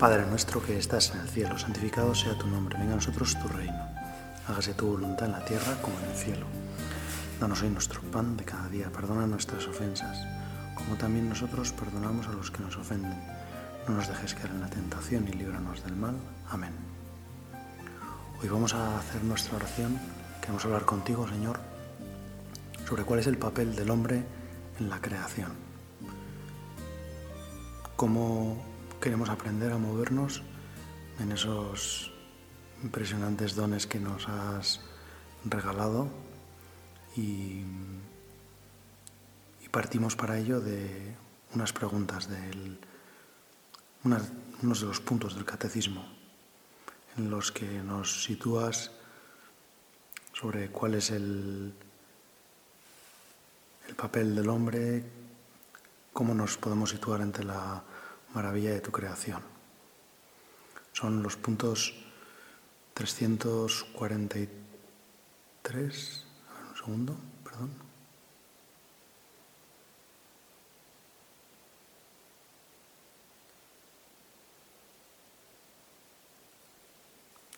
Padre nuestro que estás en el cielo, santificado sea tu nombre, venga a nosotros tu reino. Hágase tu voluntad en la tierra como en el cielo. Danos hoy nuestro pan de cada día, perdona nuestras ofensas, como también nosotros perdonamos a los que nos ofenden. No nos dejes caer en la tentación y líbranos del mal. Amén. Hoy vamos a hacer nuestra oración. Queremos hablar contigo, Señor, sobre cuál es el papel del hombre en la creación. Cómo queremos aprender a movernos en esos impresionantes dones que nos has regalado y, partimos para ello de unas preguntas, de unos de los puntos del catecismo en los que nos sitúas sobre cuál es el, el papel del hombre, cómo nos podemos situar ante la maravilla de tu creación. Son los puntos 343, a un segundo, perdón.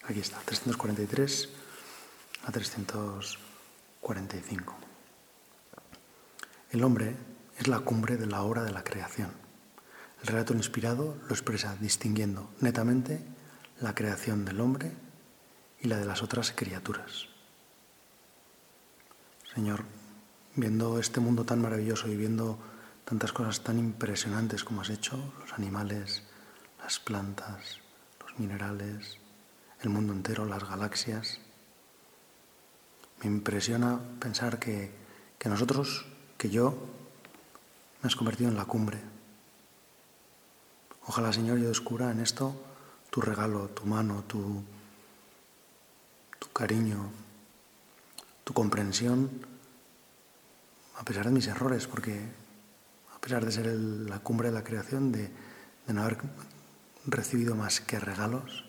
Aquí está, 343 a 345. El hombre es la cumbre de la hora de la creación. El relato inspirado lo expresa distinguiendo netamente la creación del hombre y la de las otras criaturas. Señor, viendo este mundo tan maravilloso y viendo tantas cosas tan impresionantes como has hecho, los animales, las plantas, los minerales, el mundo entero, las galaxias, me impresiona pensar que, que nosotros, que yo, me has convertido en la cumbre Ojalá, Señor, yo descubra en esto tu regalo, tu mano, tu, cariño, tu comprensión, a pesar de mis errores, porque a pesar de ser la cumbre de la creación, de, no haber recibido más que regalos,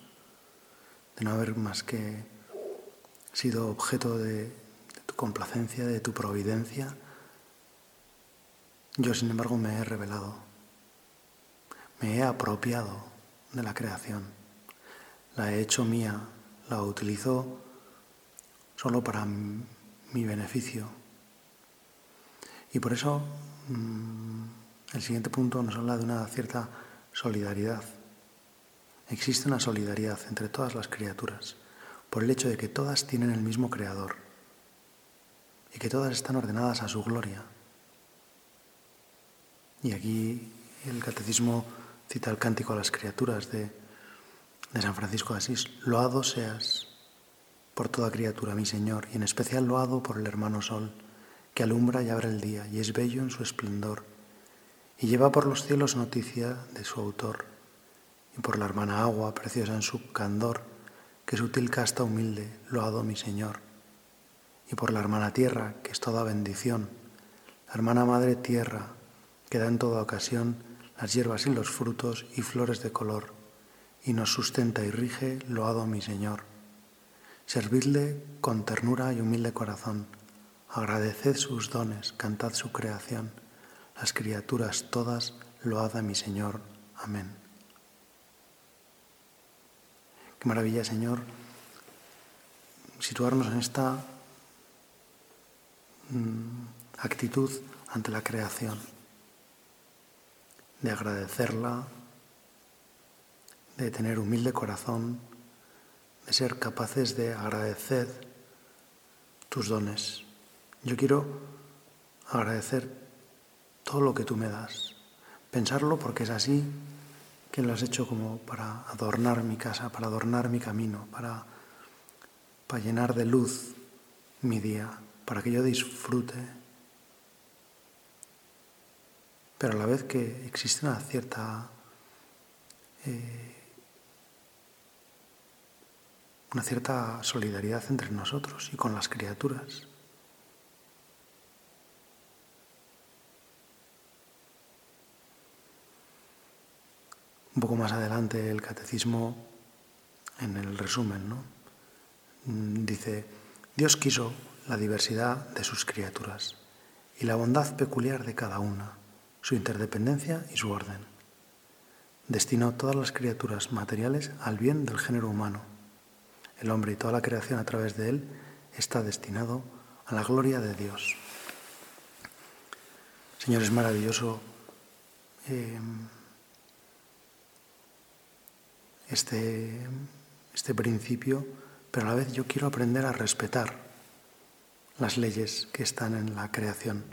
de no haber más que sido objeto de tu complacencia, de tu providencia, yo sin embargo me he revelado me he apropiado de la creación, la he hecho mía, la utilizo solo para mi beneficio. Y por eso mm, el siguiente punto nos habla de una cierta solidaridad. Existe una solidaridad entre todas las criaturas por el hecho de que todas tienen el mismo creador y que todas están ordenadas a su gloria. Y aquí el catecismo cita el cántico a las criaturas de, San Francisco de Asís. Loado seas por toda criatura, mi Señor, y en especial loado por el hermano Sol, que alumbra y abre el día, y es bello en su esplendor, y lleva por los cielos noticia de su autor, y por la hermana agua, preciosa en su candor, que sutil casta humilde, loado mi Señor, y por la hermana tierra, que es toda bendición, la hermana madre tierra, que da en toda ocasión las hierbas y los frutos y flores de color, y nos sustenta y rige, loado mi Señor. Servidle con ternura y humilde corazón, agradeced sus dones, cantad su creación, las criaturas todas, load a mi Señor. Amén. Qué maravilla, Señor, situarnos en esta mm, actitud ante la creación de agradecerla, de tener humilde corazón, de ser capaces de agradecer tus dones. Yo quiero agradecer todo lo que tú me das, pensarlo porque es así que lo has hecho como para adornar mi casa, para adornar mi camino, para, para llenar de luz mi día, para que yo disfrute pero a la vez que existe una cierta eh, una cierta solidaridad entre nosotros y con las criaturas. Un poco más adelante el catecismo, en el resumen, ¿no? dice, Dios quiso la diversidad de sus criaturas y la bondad peculiar de cada una su interdependencia y su orden. destinó todas las criaturas materiales al bien del género humano. El hombre y toda la creación a través de él está destinado a la gloria de Dios. Señor, es maravilloso eh, este, este principio, pero a la vez yo quiero aprender a respetar las leyes que están en la creación,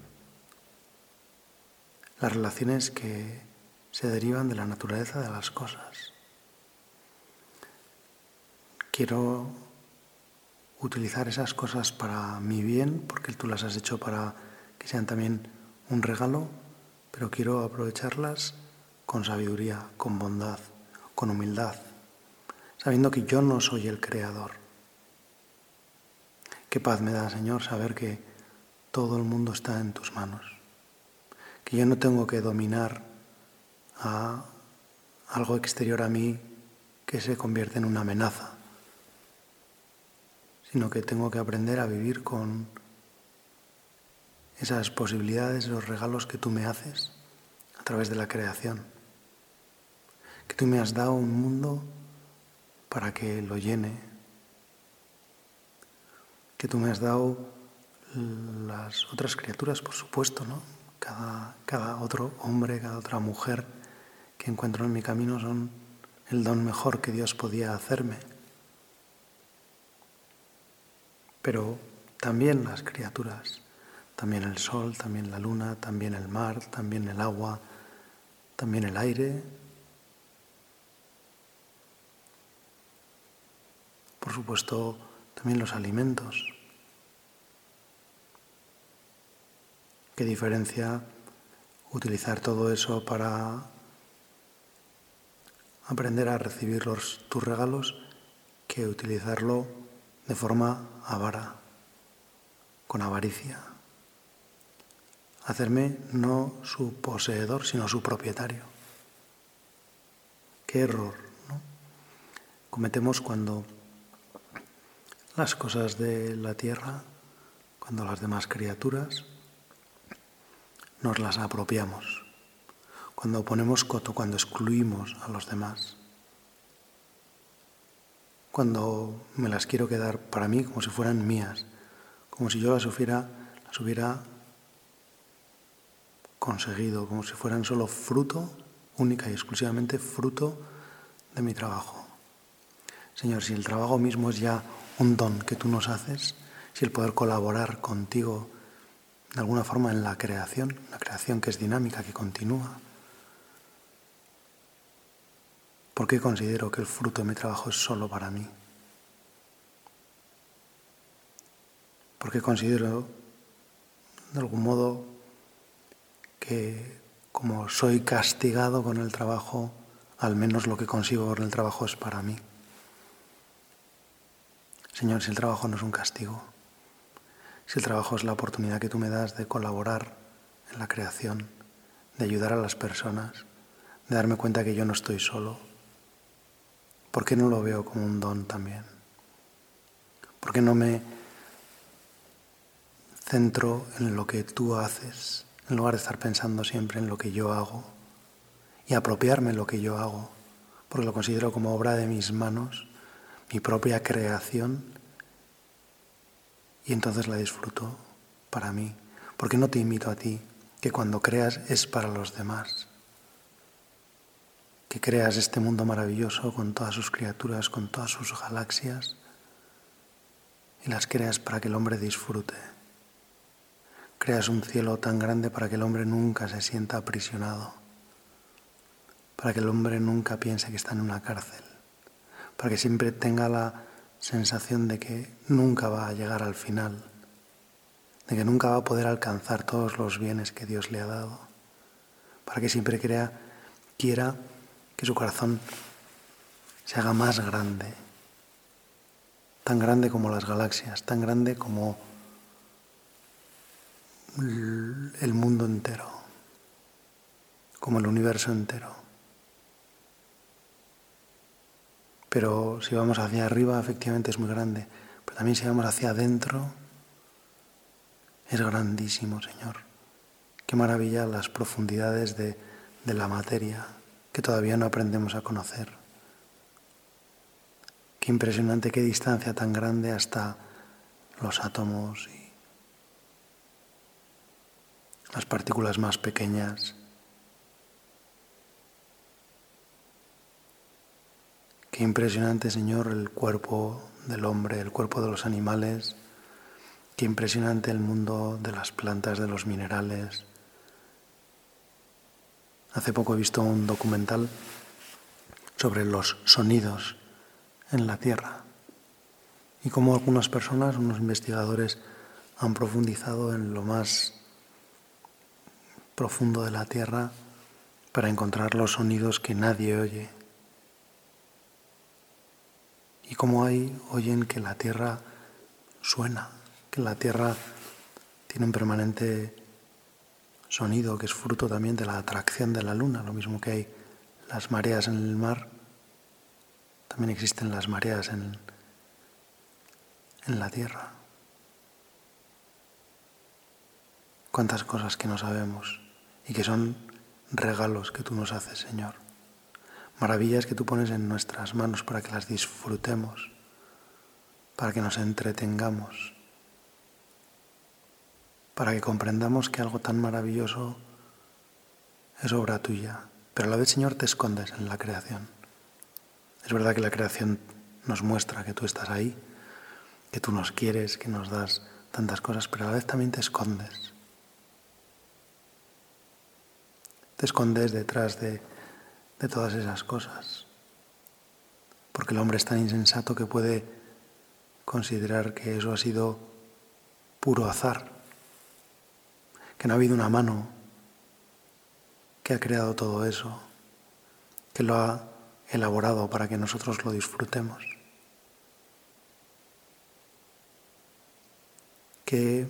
las relaciones que se derivan de la naturaleza de las cosas. Quiero utilizar esas cosas para mi bien, porque tú las has hecho para que sean también un regalo, pero quiero aprovecharlas con sabiduría, con bondad, con humildad, sabiendo que yo no soy el creador. Qué paz me da, Señor, saber que todo el mundo está en tus manos, que yo no tengo que dominar a algo exterior a mí que se convierte en una amenaza, sino que tengo que aprender a vivir con esas posibilidades, los regalos que tú me haces a través de la creación. Que tú me has dado un mundo para que lo llene. Que tú me has dado las otras criaturas, por supuesto, ¿no? Cada, cada otro hombre, cada otra mujer que encuentro en mi camino son el don mejor que Dios podía hacerme. Pero también las criaturas también el sol, también la luna, también el mar, también el agua, también el aire. Por supuesto, también los alimentos. ¿Qué diferencia utilizar todo eso para aprender a recibir tus regalos que utilizarlo de forma avara, con avaricia? hacerme no su poseedor, sino su propietario. Qué error cometemos cuando las cosas de la tierra, cuando las demás criaturas, nos las apropiamos, cuando ponemos coto, cuando excluimos a los demás, cuando me las quiero quedar para mí como si fueran mías, como si yo las hubiera, las hubiera conseguido, como si fueran solo fruto, única y exclusivamente fruto de mi trabajo. Señor, si el trabajo mismo es ya un don que tú nos haces, si el poder colaborar contigo de alguna forma en la creación, la creación que es dinámica, que continúa, ¿por qué considero que el fruto de mi trabajo es solo para mí? ¿Por qué considero de algún modo que como soy castigado con el trabajo, al menos lo que consigo con el trabajo es para mí. Señor, si el trabajo no es un castigo, si el trabajo es la oportunidad que tú me das de colaborar en la creación, de ayudar a las personas, de darme cuenta que yo no estoy solo, ¿por qué no lo veo como un don también? ¿Por qué no me centro en lo que tú haces? en lugar de estar pensando siempre en lo que yo hago y apropiarme lo que yo hago, porque lo considero como obra de mis manos, mi propia creación, y entonces la disfruto para mí, porque no te invito a ti, que cuando creas es para los demás, que creas este mundo maravilloso con todas sus criaturas, con todas sus galaxias, y las creas para que el hombre disfrute. Creas un cielo tan grande para que el hombre nunca se sienta aprisionado, para que el hombre nunca piense que está en una cárcel, para que siempre tenga la sensación de que nunca va a llegar al final, de que nunca va a poder alcanzar todos los bienes que Dios le ha dado, para que siempre crea, quiera que su corazón se haga más grande, tan grande como las galaxias, tan grande como el mundo entero, como el universo entero. Pero si vamos hacia arriba, efectivamente es muy grande. Pero también si vamos hacia adentro, es grandísimo, Señor. Qué maravilla las profundidades de, de la materia, que todavía no aprendemos a conocer. Qué impresionante, qué distancia tan grande hasta los átomos y las partículas más pequeñas. Qué impresionante, Señor, el cuerpo del hombre, el cuerpo de los animales. Qué impresionante el mundo de las plantas, de los minerales. Hace poco he visto un documental sobre los sonidos en la Tierra y cómo algunas personas, unos investigadores, han profundizado en lo más profundo de la Tierra para encontrar los sonidos que nadie oye. Y cómo hay, oyen que la Tierra suena, que la Tierra tiene un permanente sonido que es fruto también de la atracción de la Luna, lo mismo que hay las mareas en el mar también existen las mareas en, en la tierra. Cuántas cosas que no sabemos y que son regalos que tú nos haces, Señor. Maravillas que tú pones en nuestras manos para que las disfrutemos, para que nos entretengamos, para que comprendamos que algo tan maravilloso es obra tuya, pero a la vez, Señor, te escondes en la creación. Es verdad que la creación nos muestra que tú estás ahí, que tú nos quieres, que nos das tantas cosas, pero a la vez también te escondes. Te escondes detrás de, de todas esas cosas. Porque el hombre es tan insensato que puede considerar que eso ha sido puro azar, que no ha habido una mano que ha creado todo eso, que lo ha elaborado para que nosotros lo disfrutemos. Qué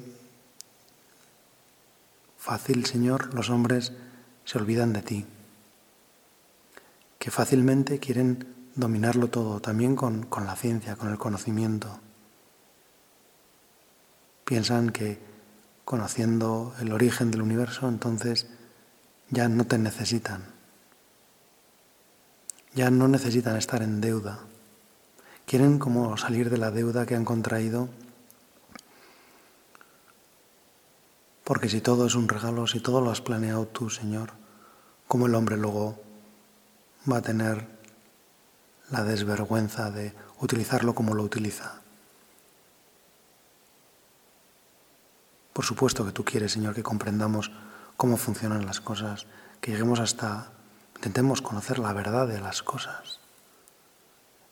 fácil, Señor, los hombres se olvidan de ti. Que fácilmente quieren dominarlo todo, también con, con la ciencia, con el conocimiento. Piensan que conociendo el origen del universo, entonces ya no te necesitan ya no necesitan estar en deuda. Quieren como salir de la deuda que han contraído. Porque si todo es un regalo, si todo lo has planeado tú, Señor, ¿cómo el hombre luego va a tener la desvergüenza de utilizarlo como lo utiliza? Por supuesto que tú quieres, Señor, que comprendamos cómo funcionan las cosas, que lleguemos hasta Intentemos conocer la verdad de las cosas,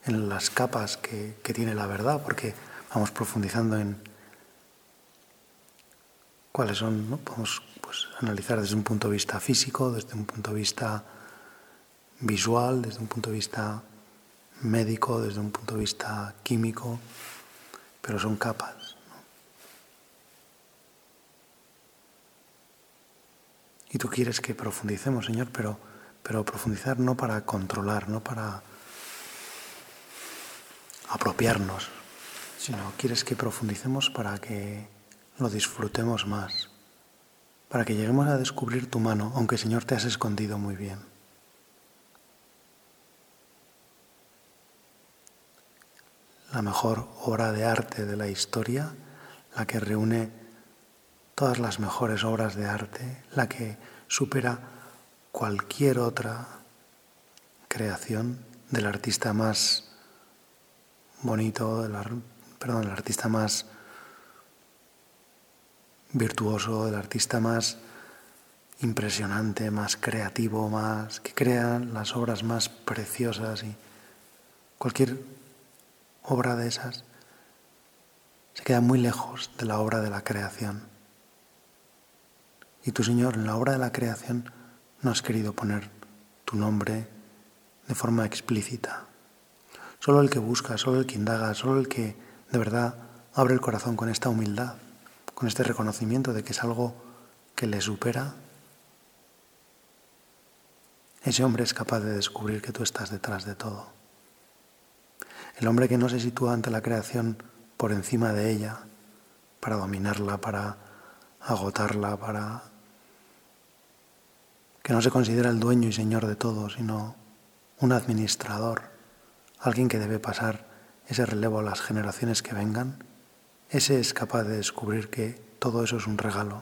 en las capas que, tiene la verdad, porque vamos profundizando en cuáles son, ¿no? podemos pues, analizar desde un punto de vista físico, desde un punto de vista visual, desde un punto de vista médico, desde un punto de vista químico, pero son capas. Y tú quieres que profundicemos, Señor, pero pero profundizar no para controlar, no para apropiarnos, sino quieres que profundicemos para que lo disfrutemos más, para que lleguemos a descubrir tu mano, aunque Señor te has escondido muy bien. La mejor obra de arte de la historia, la que reúne todas las mejores obras de arte, la que supera cualquier otra creación del artista más bonito, del, perdón, el artista más virtuoso, el artista más impresionante, más creativo, más que crea las obras más preciosas y cualquier obra de esas se queda muy lejos de la obra de la creación. Y tu Señor, en la obra de la creación, no has querido poner tu nombre de forma explícita. Solo el que busca, solo el que indaga, solo el que de verdad abre el corazón con esta humildad, con este reconocimiento de que es algo que le supera, ese hombre es capaz de descubrir que tú estás detrás de todo. El hombre que no se sitúa ante la creación por encima de ella, para dominarla, para agotarla, para que no se considera el dueño y señor de todo, sino un administrador, alguien que debe pasar ese relevo a las generaciones que vengan, ese es capaz de descubrir que todo eso es un regalo.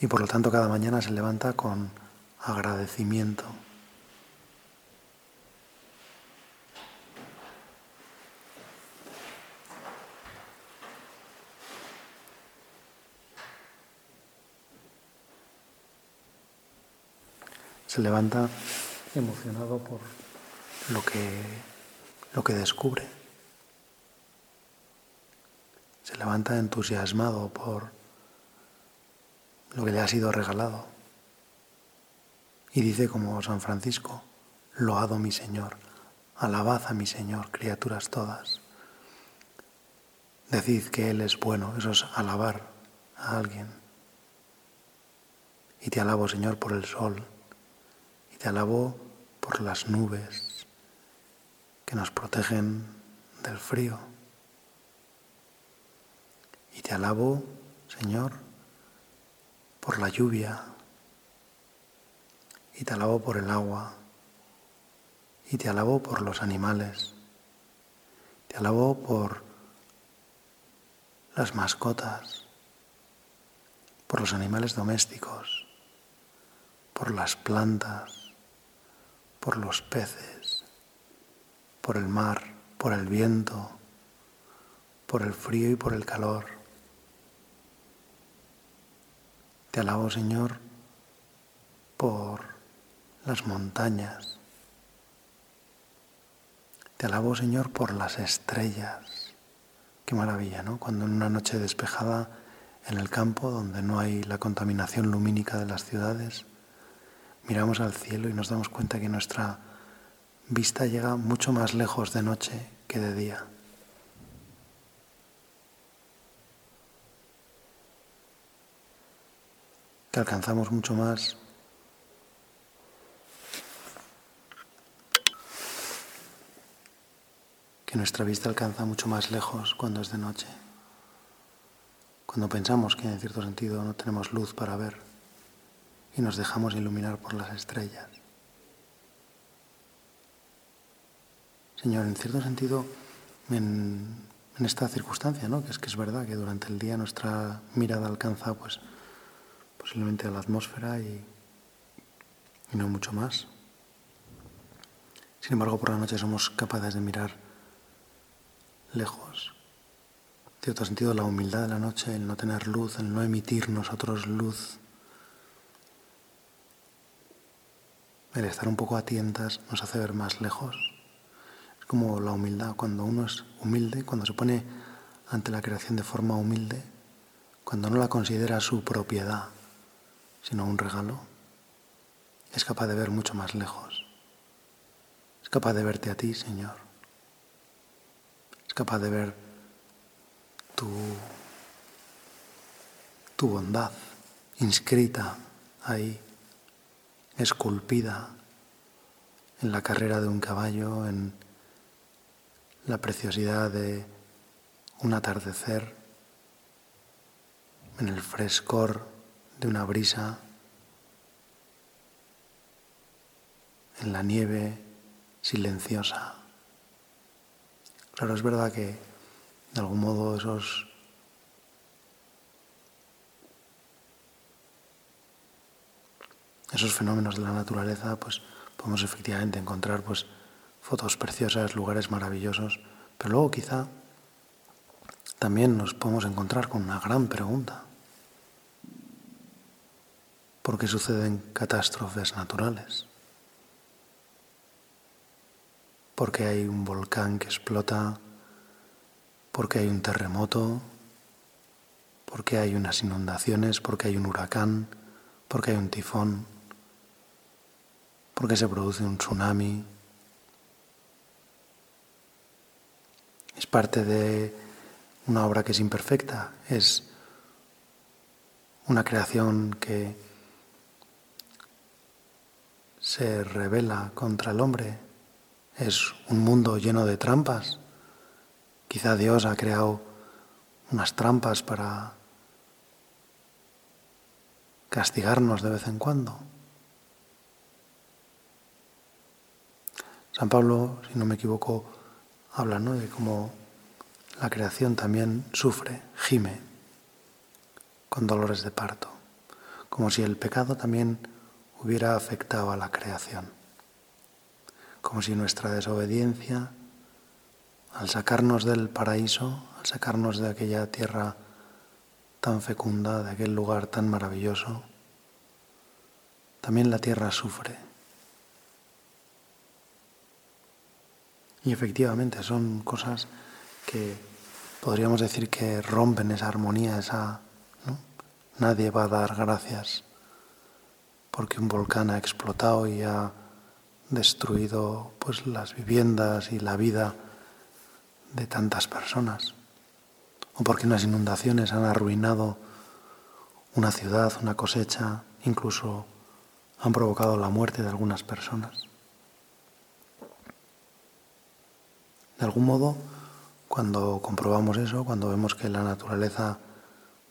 Y por lo tanto cada mañana se levanta con agradecimiento. se levanta emocionado por lo que, lo que descubre. Se levanta entusiasmado por lo que le ha sido regalado. Y dice como San Francisco, loado mi Señor, alabad a mi Señor, criaturas todas. Decid que Él es bueno, eso es alabar a alguien. Y te alabo, Señor, por el sol, te alabo por las nubes que nos protegen del frío. Y te alabo, Señor, por la lluvia. Y te alabo por el agua. Y te alabo por los animales. Te alabo por las mascotas, por los animales domésticos, por las plantas, por los peces, por el mar, por el viento, por el frío y por el calor. Te alabo, Señor, las montañas. Te alabo, Señor, por las estrellas. Qué maravilla, ¿no? Cuando en una noche despejada en el campo, donde no hay la contaminación lumínica de las ciudades, miramos al cielo y nos damos cuenta que nuestra vista llega mucho más lejos de noche que de día. Que alcanzamos mucho más que nuestra vista alcanza mucho más lejos cuando es de noche, cuando pensamos que en cierto sentido no tenemos luz para ver y nos dejamos iluminar por las estrellas. Señor, en cierto sentido, en, esta circunstancia, ¿no? que es que es verdad que durante el día nuestra mirada alcanza pues, posiblemente a la atmósfera y, y no mucho más. Sin embargo, por la noche somos capaces de mirar lejos. En cierto sentido, la humildad de la noche, el no tener luz, el no emitir nosotros luz, el estar un poco a tientas nos hace ver más lejos. Es como la humildad, cuando uno es humilde, cuando se pone ante la creación de forma humilde, cuando no la considera su propiedad, sino un regalo, es capaz de ver mucho más lejos. Es capaz de verte a ti, Señor. Capaz de ver tu, tu bondad inscrita ahí esculpida en la carrera de un caballo, en la preciosidad de un atardecer, en el frescor de una brisa, en la nieve silenciosa. Claro, es verdad que de algún modo esos esos fenómenos de la naturaleza, pues podemos efectivamente encontrar pues fotos preciosas, lugares maravillosos, pero luego quizá también nos podemos encontrar con una gran pregunta. ¿Por qué suceden catástrofes naturales? ¿Por qué hay un volcán que explota? ¿Por qué hay un terremoto? ¿Por qué hay unas inundaciones? ¿Por qué hay un huracán? ¿Por qué hay un tifón? ¿Por qué se produce un tsunami? Es parte de una obra que es imperfecta, es una creación que se revela contra el hombre, es un mundo lleno de trampas. Quizá Dios ha creado unas trampas para castigarnos de vez en cuando. San Pablo, si no me equivoco, habla ¿no? de cómo la creación también sufre, gime con dolores de parto, como si el pecado también hubiera afectado a la creación, como si nuestra desobediencia, al sacarnos del paraíso, al sacarnos de aquella tierra tan fecunda, de aquel lugar tan maravilloso, también la tierra sufre. Y efectivamente son cosas que podríamos decir que rompen esa armonía, esa Nadie va a dar gracias porque un volcán ha explotado y ha destruido pues las viviendas y la vida de tantas personas o porque unas inundaciones han arruinado una ciudad, una cosecha, incluso han provocado la muerte de algunas personas. De algún modo, cuando comprobamos eso, cuando vemos que la naturaleza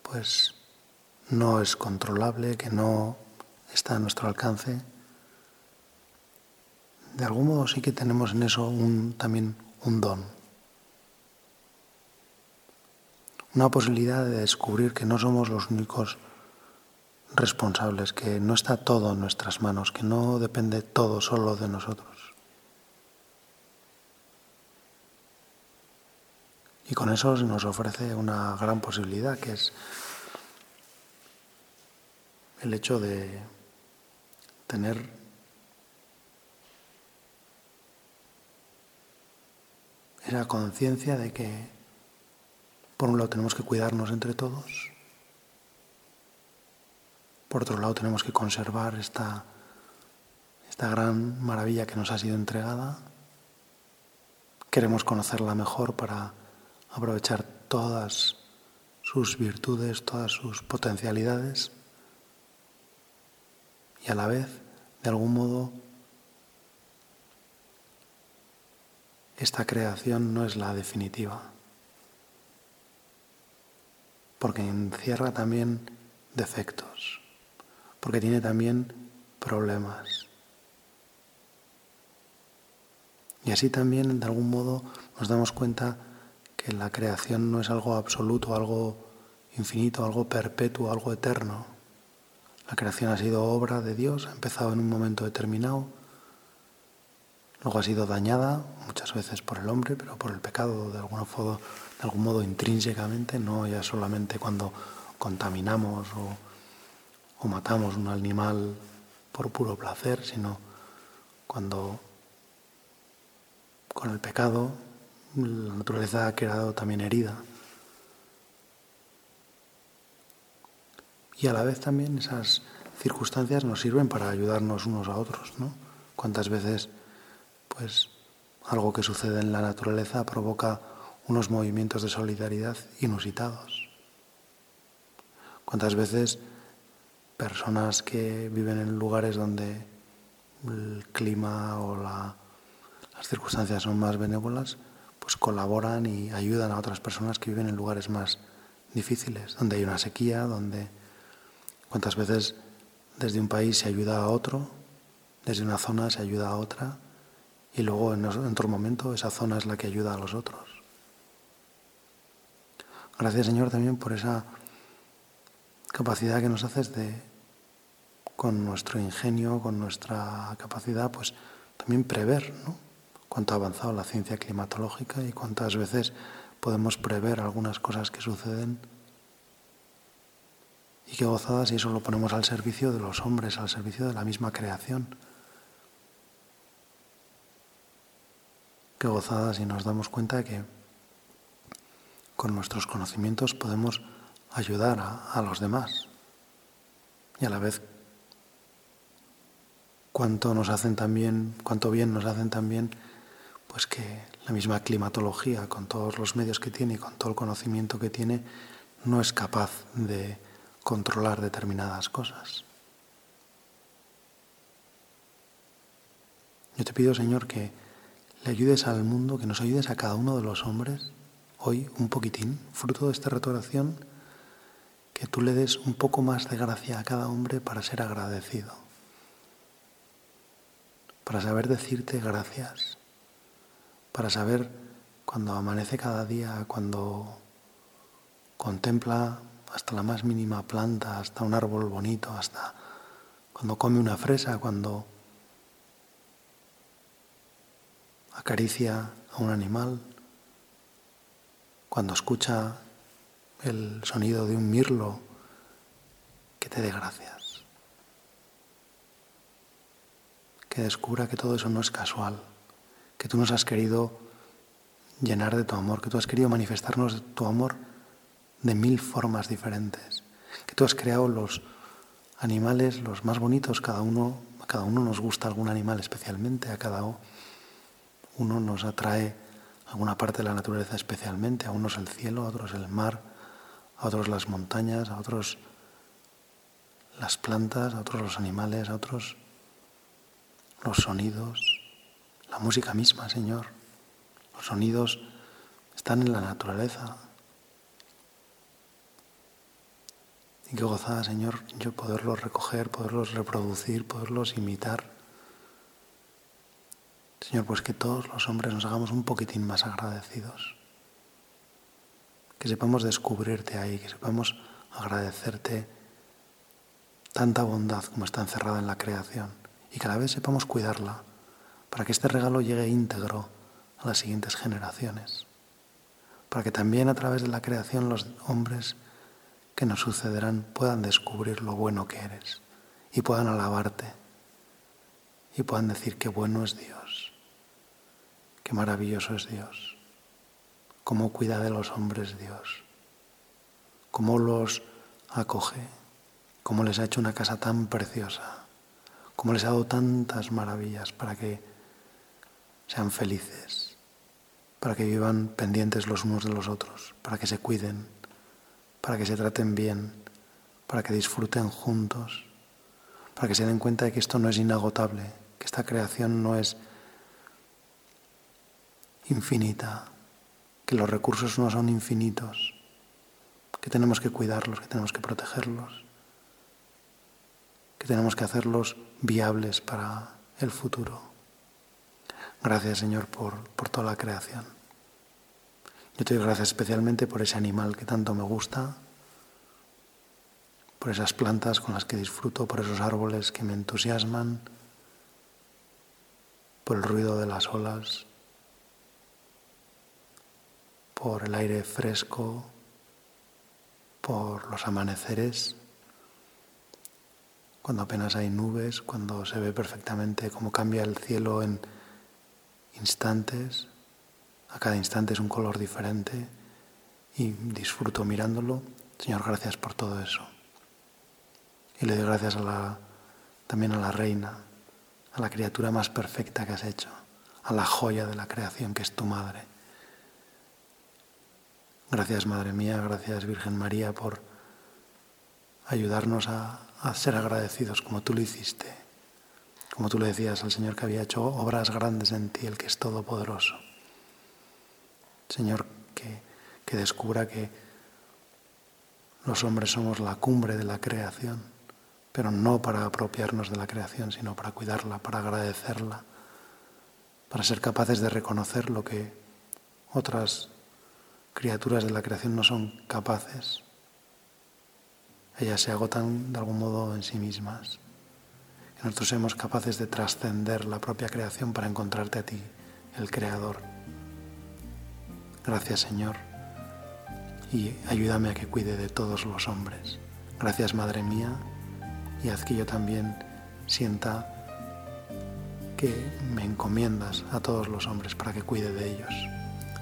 pues no es controlable, que no está a nuestro alcance, de algún modo sí que tenemos en eso un, también un don, una posibilidad de descubrir que no somos los únicos responsables, que no está todo en nuestras manos, que no depende todo solo de nosotros. Y con eso nos ofrece una gran posibilidad, que es el hecho de tener esa conciencia de que por un lado tenemos que cuidarnos entre todos, por otro lado tenemos que conservar esta, esta gran maravilla que nos ha sido entregada, queremos conocerla mejor para aprovechar todas sus virtudes, todas sus potencialidades y a la vez, de algún modo, esta creación no es la definitiva, porque encierra también defectos, porque tiene también problemas. Y así también, de algún modo, nos damos cuenta que la creación no es algo absoluto, algo infinito, algo perpetuo, algo eterno. La creación ha sido obra de Dios, ha empezado en un momento determinado, luego ha sido dañada muchas veces por el hombre, pero por el pecado de, alguna modo, de algún modo intrínsecamente, no ya solamente cuando contaminamos o, o matamos un animal por puro placer, sino cuando con el pecado la naturaleza ha quedado también herida. y a la vez también esas circunstancias nos sirven para ayudarnos unos a otros, ¿no? Cuántas veces, pues, algo que sucede en la naturaleza provoca unos movimientos de solidaridad inusitados. Cuántas veces personas que viven en lugares donde el clima o las circunstancias son más benévolas, pues colaboran y ayudan a otras personas que viven en lugares más difíciles, donde hay una sequía, donde ¿Cuántas veces desde un país se ayuda a otro, desde una zona se ayuda a otra y luego en otro momento esa zona es la que ayuda a los otros? Gracias Señor también por esa capacidad que nos haces de, con nuestro ingenio, con nuestra capacidad, pues también prever, ¿no? Cuánto ha avanzado la ciencia climatológica y cuántas veces podemos prever algunas cosas que suceden y qué gozadas si eso lo ponemos al servicio de los hombres, al servicio de la misma creación. Qué gozadas si nos damos cuenta de que con nuestros conocimientos podemos ayudar a, a los demás. Y a la vez cuánto nos hacen también, cuánto bien nos hacen también, pues que la misma climatología, con todos los medios que tiene y con todo el conocimiento que tiene, no es capaz de controlar determinadas cosas. Yo te pido, Señor, que le ayudes al mundo, que nos ayudes a cada uno de los hombres hoy un poquitín, fruto de esta restauración, que tú le des un poco más de gracia a cada hombre para ser agradecido, para saber decirte gracias, para saber cuando amanece cada día, cuando contempla hasta la más mínima planta, hasta un árbol bonito, hasta cuando come una fresa, cuando acaricia a un animal, cuando escucha el sonido de un mirlo, que te dé gracias. Que descubra que todo eso no es casual, que tú nos has querido llenar de tu amor, que tú has querido manifestarnos tu amor de mil formas diferentes, que tú has creado los animales los más bonitos, cada uno, a cada uno nos gusta algún animal especialmente, a cada uno nos atrae alguna parte de la naturaleza especialmente, a unos el cielo, a otros el mar, a otros las montañas, a otros las plantas, a otros los animales, a otros los sonidos, la música misma, Señor. Los sonidos están en la naturaleza, Y qué gozada, Señor, yo poderlos recoger, poderlos reproducir, poderlos imitar. Señor, pues que todos los hombres nos hagamos un poquitín más agradecidos. Que sepamos descubrirte ahí, que sepamos agradecerte tanta bondad como está encerrada en la creación y cada vez sepamos cuidarla para que este regalo llegue íntegro a las siguientes generaciones. Para que también a través de la creación los hombres que nos sucederán puedan descubrir lo bueno que eres y puedan alabarte y puedan decir qué bueno es Dios, qué maravilloso es Dios, cómo cuida de los hombres Dios, cómo los acoge, cómo les ha hecho una casa tan preciosa, cómo les ha dado tantas maravillas para que sean felices, para que vivan pendientes los unos de los otros, para que se cuiden. Para que se traten bien, para que disfruten juntos, para que se den cuenta de que esto no es inagotable, que esta creación no es infinita, que los recursos no son infinitos, que tenemos que cuidarlos, que tenemos que protegerlos, que tenemos que hacerlos viables para el futuro. Gracias Señor por, por toda la creación. Yo te doy gracias especialmente por ese animal que tanto me gusta, por esas plantas con las que disfruto, por esos árboles que me entusiasman, por el ruido de las olas, por el aire fresco, por los amaneceres, cuando apenas hay nubes, cuando se ve perfectamente cómo cambia el cielo en instantes a cada instante es un color diferente y disfruto mirándolo. Señor, gracias por todo eso. Y le doy gracias también a la reina, a la criatura más perfecta que has hecho, a la joya de la creación que es tu madre. Gracias, Madre mía, gracias, Virgen María, por ayudarnos a, ser agradecidos como tú lo hiciste, como tú le decías al Señor que había hecho obras grandes en ti, el que es todopoderoso. Señor, que, que descubra que los hombres somos la cumbre de la creación, pero no para apropiarnos de la creación, sino para cuidarla, para agradecerla, para ser capaces de reconocer lo que otras criaturas de la creación no son capaces. Ellas se agotan de algún modo en sí mismas. Y nosotros somos capaces de trascender la propia creación para encontrarte a ti, el Creador. Gracias Señor y ayúdame a que cuide de todos los hombres. Gracias Madre mía y haz que yo también sienta que me encomiendas a todos los hombres para que cuide de ellos.